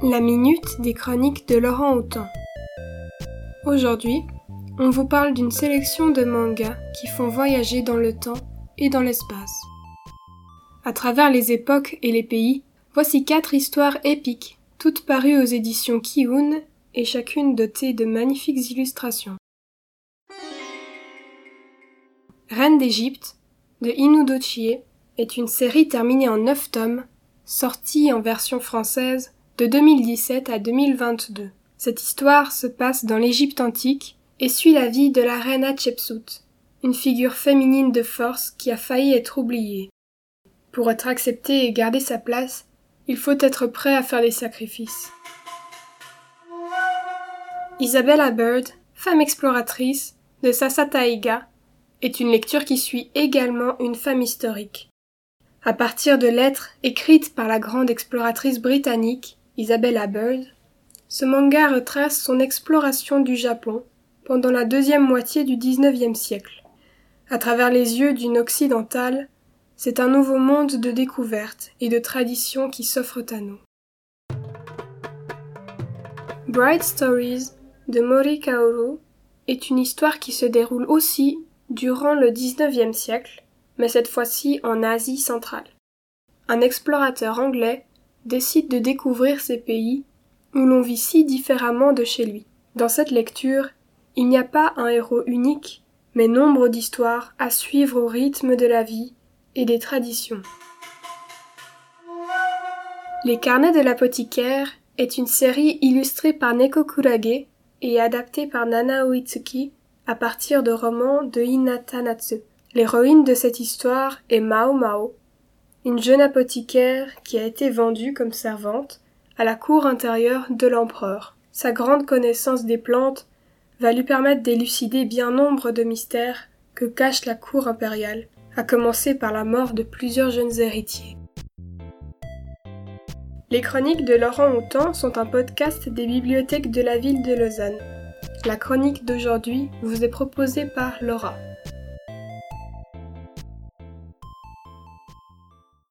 La minute des chroniques de Laurent Houtan. Aujourd'hui, on vous parle d'une sélection de mangas qui font voyager dans le temps et dans l'espace. À travers les époques et les pays, voici quatre histoires épiques, toutes parues aux éditions Kiun et chacune dotée de magnifiques illustrations. Reine d'Égypte de Inu Chie est une série terminée en neuf tomes, sortie en version française de 2017 à 2022. Cette histoire se passe dans l'Égypte antique et suit la vie de la reine Hatshepsut, une figure féminine de force qui a failli être oubliée. Pour être acceptée et garder sa place, il faut être prêt à faire des sacrifices. Isabella Bird, femme exploratrice de Sassataiga, est une lecture qui suit également une femme historique. À partir de lettres écrites par la grande exploratrice britannique Isabella Bird, ce manga retrace son exploration du Japon pendant la deuxième moitié du XIXe siècle. À travers les yeux d'une occidentale, c'est un nouveau monde de découvertes et de traditions qui s'offrent à nous. Bright Stories de Mori Kaoru est une histoire qui se déroule aussi durant le XIXe siècle, mais cette fois-ci en Asie centrale. Un explorateur anglais décide de découvrir ces pays où l'on vit si différemment de chez lui. Dans cette lecture, il n'y a pas un héros unique, mais nombre d'histoires à suivre au rythme de la vie et des traditions. Les carnets de l'apothicaire est une série illustrée par Neko Kurage et adaptée par Nana Oitsuki à partir de romans de Hinata Natsu. L'héroïne de cette histoire est Mao Mao, une jeune apothicaire qui a été vendue comme servante à la cour intérieure de l'empereur. Sa grande connaissance des plantes va lui permettre d'élucider bien nombre de mystères que cache la cour impériale, à commencer par la mort de plusieurs jeunes héritiers. Les chroniques de Laurent Houtan sont un podcast des bibliothèques de la ville de Lausanne. La chronique d'aujourd'hui vous est proposée par Laura.